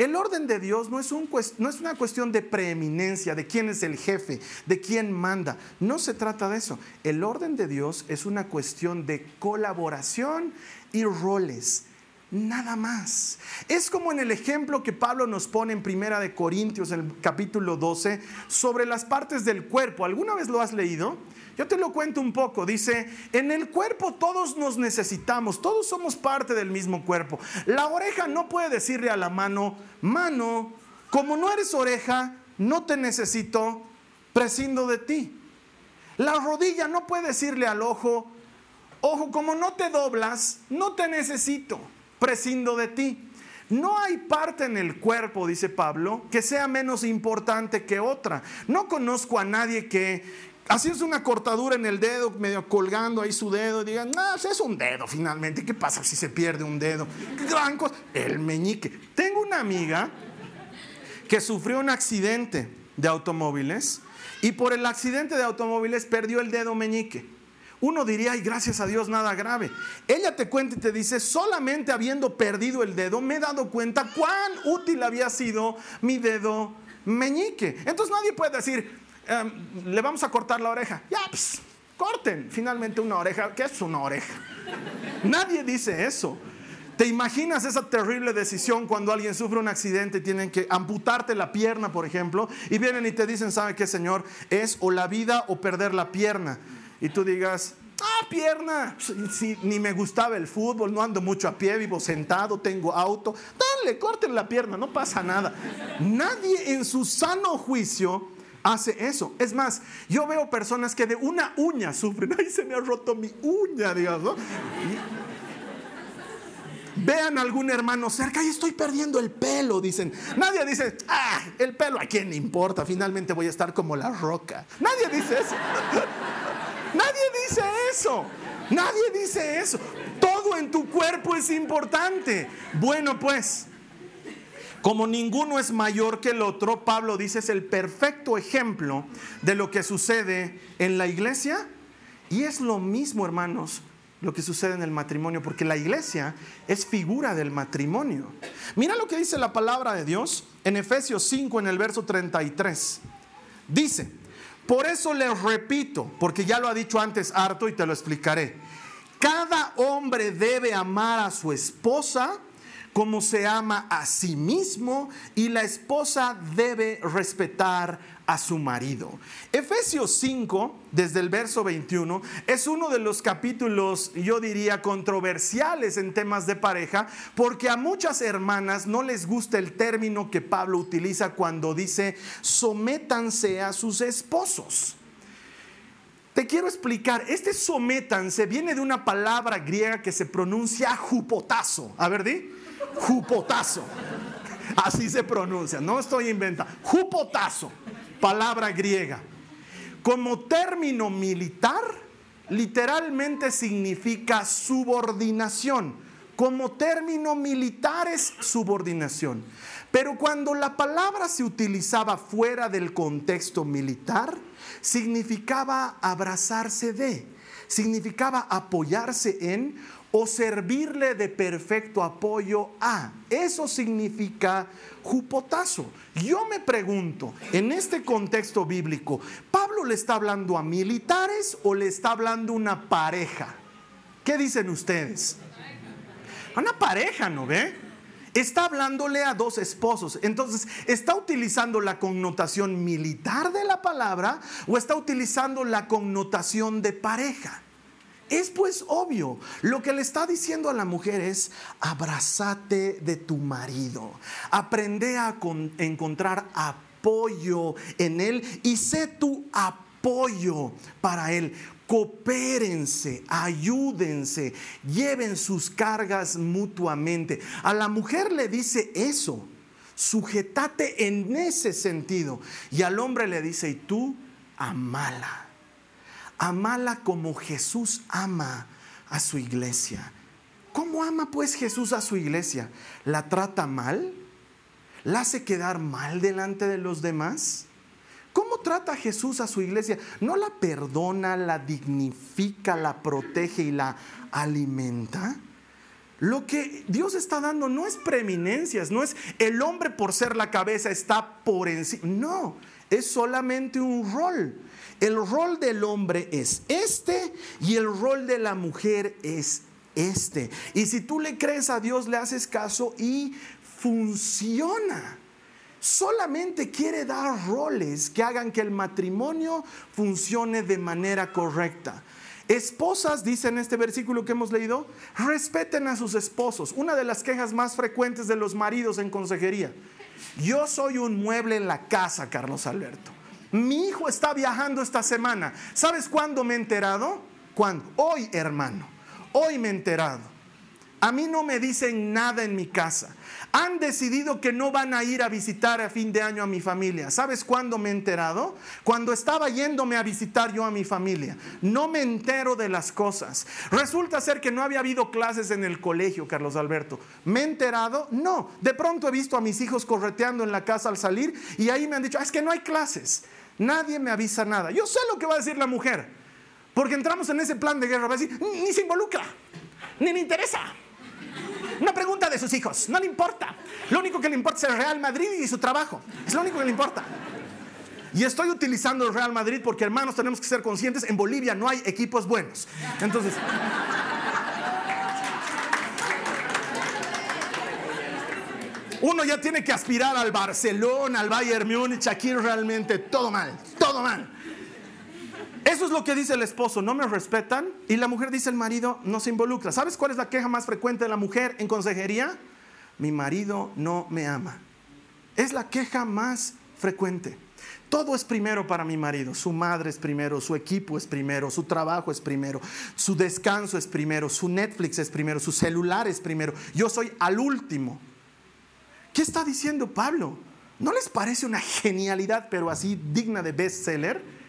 El orden de Dios no es, una cuestión de preeminencia, de quién es el jefe, de quién manda. No se trata de eso. El orden de Dios es una cuestión de colaboración y roles. Nada más. Es como en el ejemplo que Pablo nos pone en Primera de Corintios, en el capítulo 12, sobre las partes del cuerpo. ¿Alguna vez lo has leído? Yo te lo cuento un poco. Dice, en el cuerpo todos nos necesitamos, todos somos parte del mismo cuerpo. La oreja no puede decirle a la mano, mano, como no eres oreja, no te necesito, prescindo de ti. La rodilla no puede decirle al ojo, ojo, como no te doblas, no te necesito, prescindo de ti. No hay parte en el cuerpo, dice Pablo, que sea menos importante que otra. No conozco a nadie que, es una cortadura en el dedo, medio colgando ahí su dedo, y digan, no, es un dedo finalmente, ¿qué pasa si se pierde un dedo? ¿Qué gran cosa? El meñique. Tengo una amiga que sufrió un accidente de automóviles y por el accidente de automóviles perdió el dedo meñique. Uno diría, ay, gracias a Dios, nada grave. Ella te cuenta y te dice, solamente habiendo perdido el dedo, me he dado cuenta cuán útil había sido mi dedo meñique. Entonces nadie puede decir, Em, le vamos a cortar la oreja. Ya, pues, corten finalmente una oreja. ¿Qué es una oreja? Nadie dice eso. ¿Te imaginas esa terrible decisión cuando alguien sufre un accidente y tienen que amputarte la pierna, por ejemplo, y vienen y te dicen, ¿sabe qué, señor? Es o la vida o perder la pierna. Y tú digas, ah, pierna, si, ni me gustaba el fútbol, no ando mucho a pie, vivo sentado, tengo auto. Dale, corten la pierna, no pasa nada. Nadie en su sano juicio hace eso. Es más, yo veo personas que de una uña sufren. Ay, se me ha roto mi uña, Dios, ¿no? Vean a algún hermano cerca y estoy perdiendo el pelo, dicen. Nadie dice, ah, el pelo a quién le importa, finalmente voy a estar como la roca. Nadie dice eso. Nadie dice eso. Nadie dice eso. Todo en tu cuerpo es importante. Bueno, pues, como ninguno es mayor que el otro, Pablo dice es el perfecto ejemplo de lo que sucede en la iglesia. Y es lo mismo, hermanos, lo que sucede en el matrimonio, porque la iglesia es figura del matrimonio. Mira lo que dice la palabra de Dios en Efesios 5, en el verso 33. Dice, por eso les repito, porque ya lo ha dicho antes harto y te lo explicaré. Cada hombre debe amar a su esposa como se ama a sí mismo y la esposa debe respetar a su marido. Efesios 5, desde el verso 21, es uno de los capítulos, yo diría, controversiales en temas de pareja, porque a muchas hermanas no les gusta el término que Pablo utiliza cuando dice, sométanse a sus esposos. Te quiero explicar, este sométanse viene de una palabra griega que se pronuncia jupotazo. A ver, di. Jupotazo. Así se pronuncia, no estoy inventando. Jupotazo, palabra griega. Como término militar, literalmente significa subordinación. Como término militar es subordinación. Pero cuando la palabra se utilizaba fuera del contexto militar, significaba abrazarse de, significaba apoyarse en o servirle de perfecto apoyo a. Eso significa jupotazo. Yo me pregunto, en este contexto bíblico, ¿Pablo le está hablando a militares o le está hablando a una pareja? ¿Qué dicen ustedes? A una pareja, ¿no ve? Está hablándole a dos esposos. Entonces, ¿está utilizando la connotación militar de la palabra o está utilizando la connotación de pareja? Es pues obvio, lo que le está diciendo a la mujer es, abrázate de tu marido, aprende a encontrar apoyo en él y sé tu apoyo para él coopérense, ayúdense, lleven sus cargas mutuamente. A la mujer le dice eso, sujetate en ese sentido. Y al hombre le dice, y tú amala. Amala como Jesús ama a su iglesia. ¿Cómo ama pues Jesús a su iglesia? ¿La trata mal? ¿La hace quedar mal delante de los demás? ¿Cómo trata Jesús a su iglesia? No la perdona, la dignifica, la protege y la alimenta. Lo que Dios está dando no es preeminencias, no es el hombre por ser la cabeza está por encima. No, es solamente un rol. El rol del hombre es este y el rol de la mujer es este. Y si tú le crees a Dios, le haces caso y funciona solamente quiere dar roles que hagan que el matrimonio funcione de manera correcta. Esposas, dice en este versículo que hemos leído, respeten a sus esposos. Una de las quejas más frecuentes de los maridos en consejería. Yo soy un mueble en la casa, Carlos Alberto. Mi hijo está viajando esta semana. ¿Sabes cuándo me he enterado? ¿Cuándo? Hoy, hermano. Hoy me he enterado. A mí no me dicen nada en mi casa. Han decidido que no van a ir a visitar a fin de año a mi familia. ¿Sabes cuándo me he enterado? Cuando estaba yéndome a visitar yo a mi familia. No me entero de las cosas. Resulta ser que no había habido clases en el colegio, Carlos Alberto. ¿Me he enterado? No. De pronto he visto a mis hijos correteando en la casa al salir y ahí me han dicho, ah, es que no hay clases. Nadie me avisa nada. Yo sé lo que va a decir la mujer. Porque entramos en ese plan de guerra. Va a decir, ni se involucra, ni le interesa. Una pregunta de sus hijos, no le importa. Lo único que le importa es el Real Madrid y su trabajo. Es lo único que le importa. Y estoy utilizando el Real Madrid porque, hermanos, tenemos que ser conscientes, en Bolivia no hay equipos buenos. Entonces... Uno ya tiene que aspirar al Barcelona, al Bayern Múnich, aquí realmente todo mal, todo mal. Eso es lo que dice el esposo, no me respetan. Y la mujer dice, el marido no se involucra. ¿Sabes cuál es la queja más frecuente de la mujer en consejería? Mi marido no me ama. Es la queja más frecuente. Todo es primero para mi marido. Su madre es primero, su equipo es primero, su trabajo es primero, su descanso es primero, su Netflix es primero, su celular es primero. Yo soy al último. ¿Qué está diciendo Pablo? ¿No les parece una genialidad, pero así digna de bestseller?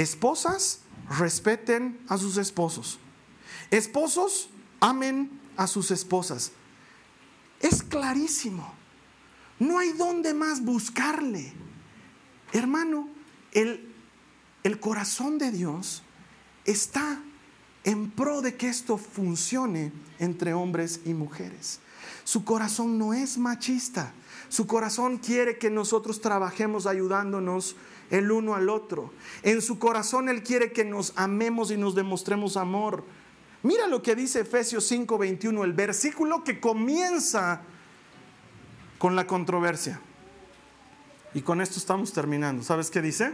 Esposas, respeten a sus esposos. Esposos, amen a sus esposas. Es clarísimo. No hay dónde más buscarle. Hermano, el, el corazón de Dios está en pro de que esto funcione entre hombres y mujeres. Su corazón no es machista. Su corazón quiere que nosotros trabajemos ayudándonos el uno al otro. En su corazón Él quiere que nos amemos y nos demostremos amor. Mira lo que dice Efesios 5:21, el versículo que comienza con la controversia. Y con esto estamos terminando. ¿Sabes qué dice?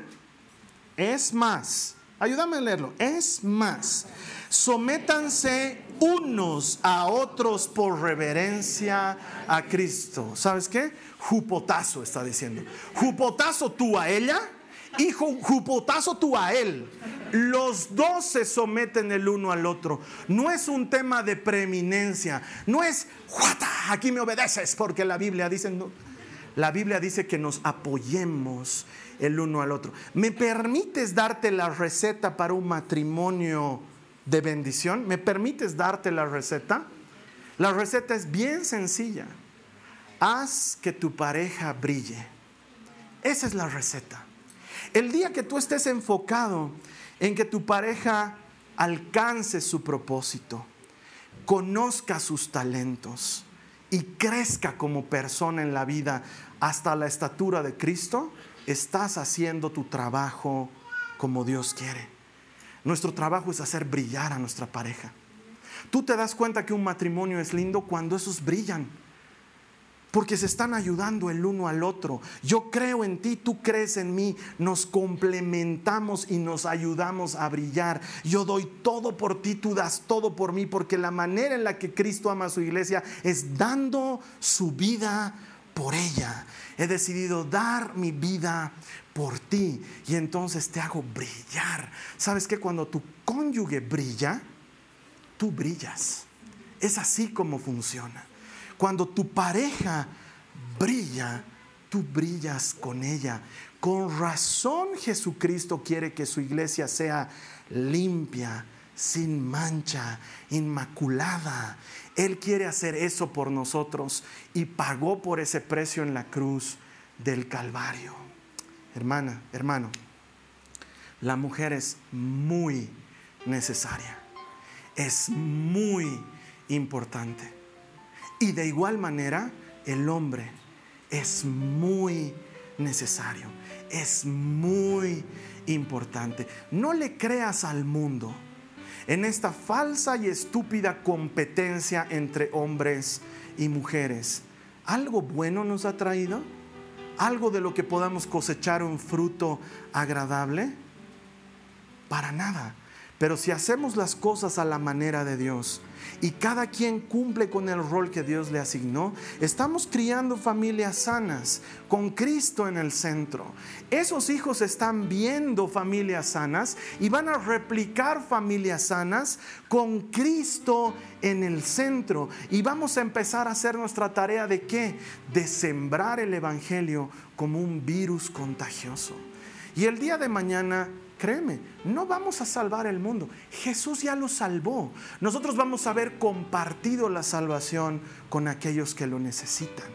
Es más, ayúdame a leerlo, es más, sométanse unos a otros por reverencia a Cristo. ¿Sabes qué? Jupotazo está diciendo. Jupotazo tú a ella y jupotazo tú a él. Los dos se someten el uno al otro. No es un tema de preeminencia. No es, aquí me obedeces porque la Biblia dice, la Biblia dice que nos apoyemos el uno al otro. ¿Me permites darte la receta para un matrimonio de bendición? ¿Me permites darte la receta? La receta es bien sencilla. Haz que tu pareja brille. Esa es la receta. El día que tú estés enfocado en que tu pareja alcance su propósito, conozca sus talentos y crezca como persona en la vida hasta la estatura de Cristo, estás haciendo tu trabajo como Dios quiere. Nuestro trabajo es hacer brillar a nuestra pareja. Tú te das cuenta que un matrimonio es lindo cuando esos brillan porque se están ayudando el uno al otro. Yo creo en ti, tú crees en mí, nos complementamos y nos ayudamos a brillar. Yo doy todo por ti, tú das todo por mí, porque la manera en la que Cristo ama a su iglesia es dando su vida por ella. He decidido dar mi vida por ti y entonces te hago brillar. ¿Sabes que cuando tu cónyuge brilla, tú brillas? Es así como funciona. Cuando tu pareja brilla, tú brillas con ella. Con razón Jesucristo quiere que su iglesia sea limpia, sin mancha, inmaculada. Él quiere hacer eso por nosotros y pagó por ese precio en la cruz del Calvario. Hermana, hermano, la mujer es muy necesaria, es muy importante. Y de igual manera, el hombre es muy necesario, es muy importante. No le creas al mundo en esta falsa y estúpida competencia entre hombres y mujeres. ¿Algo bueno nos ha traído? ¿Algo de lo que podamos cosechar un fruto agradable? Para nada. Pero si hacemos las cosas a la manera de Dios y cada quien cumple con el rol que Dios le asignó, estamos criando familias sanas, con Cristo en el centro. Esos hijos están viendo familias sanas y van a replicar familias sanas con Cristo en el centro. Y vamos a empezar a hacer nuestra tarea de qué? De sembrar el Evangelio como un virus contagioso. Y el día de mañana Créeme, no vamos a salvar el mundo. Jesús ya lo salvó. Nosotros vamos a haber compartido la salvación con aquellos que lo necesitan.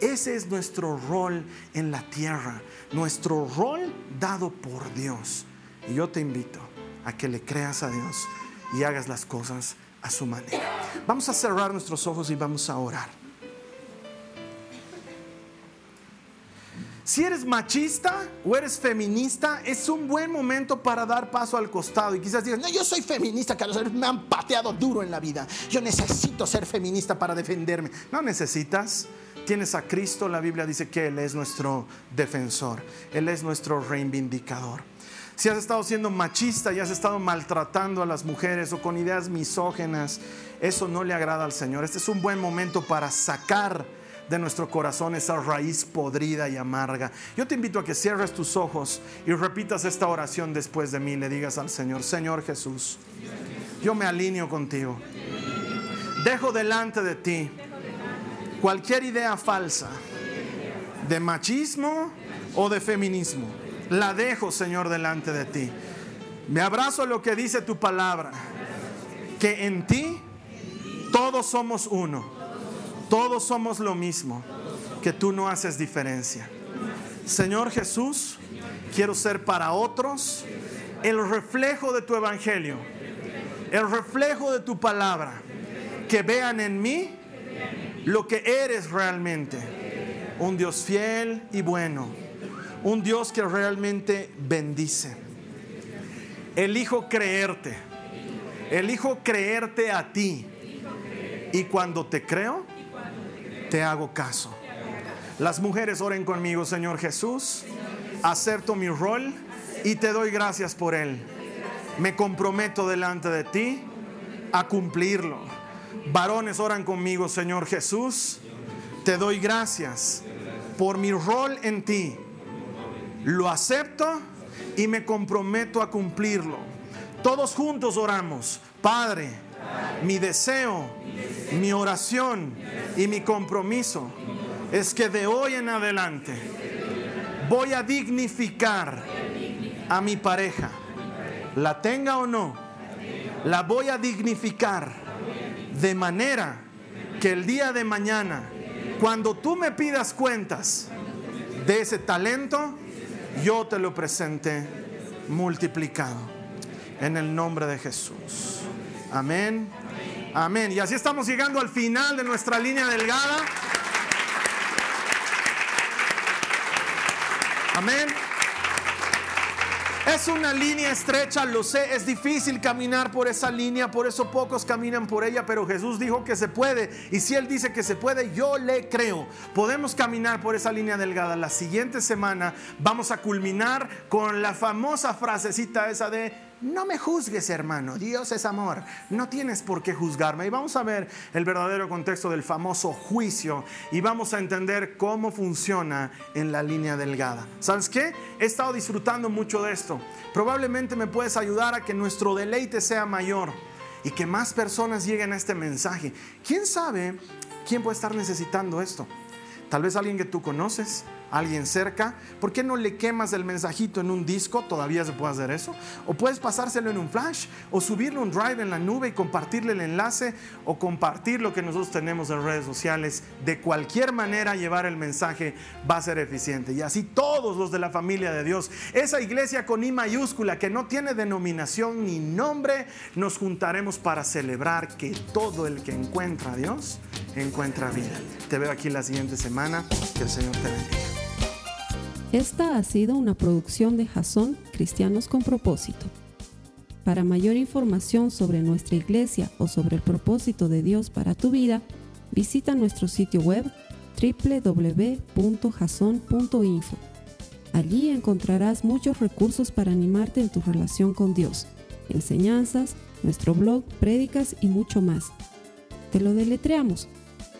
Ese es nuestro rol en la tierra, nuestro rol dado por Dios. Y yo te invito a que le creas a Dios y hagas las cosas a su manera. Vamos a cerrar nuestros ojos y vamos a orar. Si eres machista o eres feminista, es un buen momento para dar paso al costado. Y quizás digas, no, yo soy feminista, Carlos, me han pateado duro en la vida. Yo necesito ser feminista para defenderme. No necesitas. Tienes a Cristo, la Biblia dice que Él es nuestro defensor, Él es nuestro reivindicador. Si has estado siendo machista y has estado maltratando a las mujeres o con ideas misógenas, eso no le agrada al Señor. Este es un buen momento para sacar de nuestro corazón esa raíz podrida y amarga. Yo te invito a que cierres tus ojos y repitas esta oración después de mí. Le digas al Señor, Señor Jesús, yo me alineo contigo. Dejo delante de ti cualquier idea falsa de machismo o de feminismo. La dejo, Señor, delante de ti. Me abrazo lo que dice tu palabra, que en ti todos somos uno todos somos lo mismo, que tú no haces diferencia. Señor Jesús, quiero ser para otros el reflejo de tu evangelio, el reflejo de tu palabra, que vean en mí lo que eres realmente, un Dios fiel y bueno, un Dios que realmente bendice. Elijo creerte, elijo creerte a ti. Y cuando te creo, te hago caso. Las mujeres oren conmigo, Señor Jesús. Acepto mi rol y te doy gracias por él. Me comprometo delante de ti a cumplirlo. Varones oran conmigo, Señor Jesús. Te doy gracias por mi rol en ti. Lo acepto y me comprometo a cumplirlo. Todos juntos oramos. Padre, mi deseo, mi oración y mi compromiso es que de hoy en adelante voy a dignificar a mi pareja, la tenga o no, la voy a dignificar de manera que el día de mañana, cuando tú me pidas cuentas de ese talento, yo te lo presente multiplicado. En el nombre de Jesús. Amén. Amén. Y así estamos llegando al final de nuestra línea delgada. Amén. Es una línea estrecha, lo sé, es difícil caminar por esa línea, por eso pocos caminan por ella, pero Jesús dijo que se puede. Y si Él dice que se puede, yo le creo. Podemos caminar por esa línea delgada. La siguiente semana vamos a culminar con la famosa frasecita esa de no me juzgues, hermano. Dios es amor. No tienes por qué juzgarme. Y vamos a ver el verdadero contexto del famoso juicio y vamos a entender cómo funciona en la línea delgada. ¿Sabes qué? He estado disfrutando mucho de esto. Probablemente me puedes ayudar a que nuestro deleite sea mayor y que más personas lleguen a este mensaje. ¿Quién sabe quién puede estar necesitando esto? Tal vez alguien que tú conoces, alguien cerca, ¿por qué no le quemas el mensajito en un disco? Todavía se puede hacer eso. O puedes pasárselo en un flash, o subirlo un drive en la nube y compartirle el enlace, o compartir lo que nosotros tenemos en redes sociales. De cualquier manera, llevar el mensaje va a ser eficiente. Y así todos los de la familia de Dios, esa iglesia con I mayúscula que no tiene denominación ni nombre, nos juntaremos para celebrar que todo el que encuentra a Dios encuentra vida. Te veo aquí la siguiente semana. Que el Señor te bendiga. Esta ha sido una producción de Jason Cristianos con Propósito. Para mayor información sobre nuestra iglesia o sobre el propósito de Dios para tu vida, visita nuestro sitio web www.jason.info. Allí encontrarás muchos recursos para animarte en tu relación con Dios, enseñanzas, nuestro blog, prédicas y mucho más. Te lo deletreamos